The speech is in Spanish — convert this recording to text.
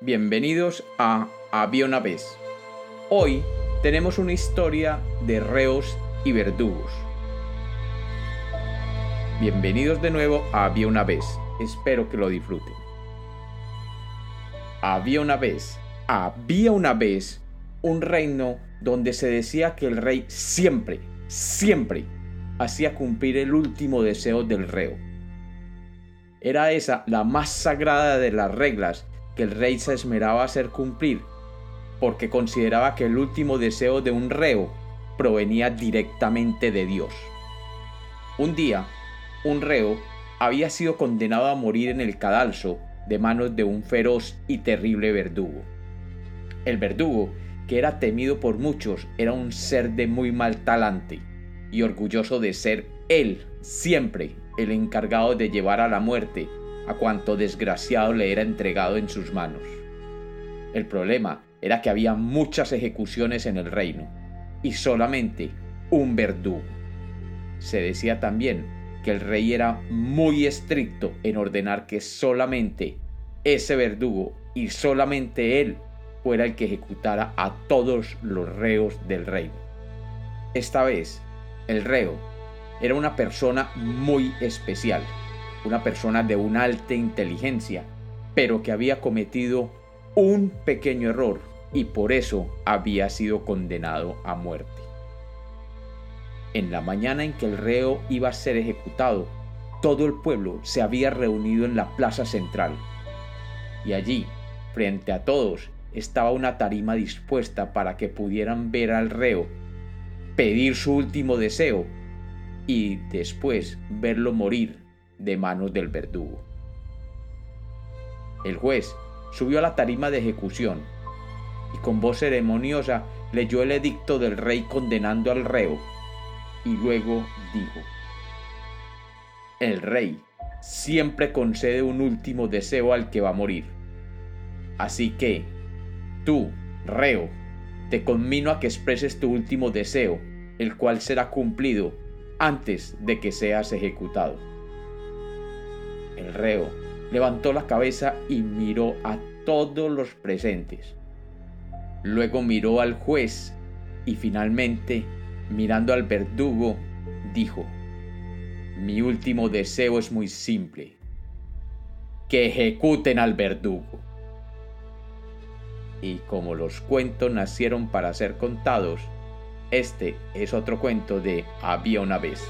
bienvenidos a Había una vez. Hoy tenemos una historia de reos y verdugos. Bienvenidos de nuevo a Había una vez, espero que lo disfruten. Había una vez, había una vez un reino donde se decía que el rey siempre, siempre hacía cumplir el último deseo del reo. Era esa la más sagrada de las reglas que el rey se esmeraba a hacer cumplir, porque consideraba que el último deseo de un reo provenía directamente de Dios. Un día, un reo había sido condenado a morir en el cadalso de manos de un feroz y terrible verdugo. El verdugo, que era temido por muchos, era un ser de muy mal talante y orgulloso de ser él siempre el encargado de llevar a la muerte a cuanto desgraciado le era entregado en sus manos. El problema era que había muchas ejecuciones en el reino y solamente un verdugo. Se decía también que el rey era muy estricto en ordenar que solamente ese verdugo y solamente él fuera el que ejecutara a todos los reos del reino. Esta vez, el reo era una persona muy especial, una persona de una alta inteligencia, pero que había cometido un pequeño error y por eso había sido condenado a muerte. En la mañana en que el reo iba a ser ejecutado, todo el pueblo se había reunido en la plaza central. Y allí, frente a todos, estaba una tarima dispuesta para que pudieran ver al reo, pedir su último deseo y después verlo morir de manos del verdugo. El juez subió a la tarima de ejecución y con voz ceremoniosa leyó el edicto del rey condenando al reo y luego dijo, El rey siempre concede un último deseo al que va a morir. Así que, tú, reo, te conmino a que expreses tu último deseo, el cual será cumplido antes de que seas ejecutado. El reo levantó la cabeza y miró a todos los presentes. Luego miró al juez y finalmente, mirando al verdugo, dijo, Mi último deseo es muy simple, que ejecuten al verdugo. Y como los cuentos nacieron para ser contados, este es otro cuento de Había una vez.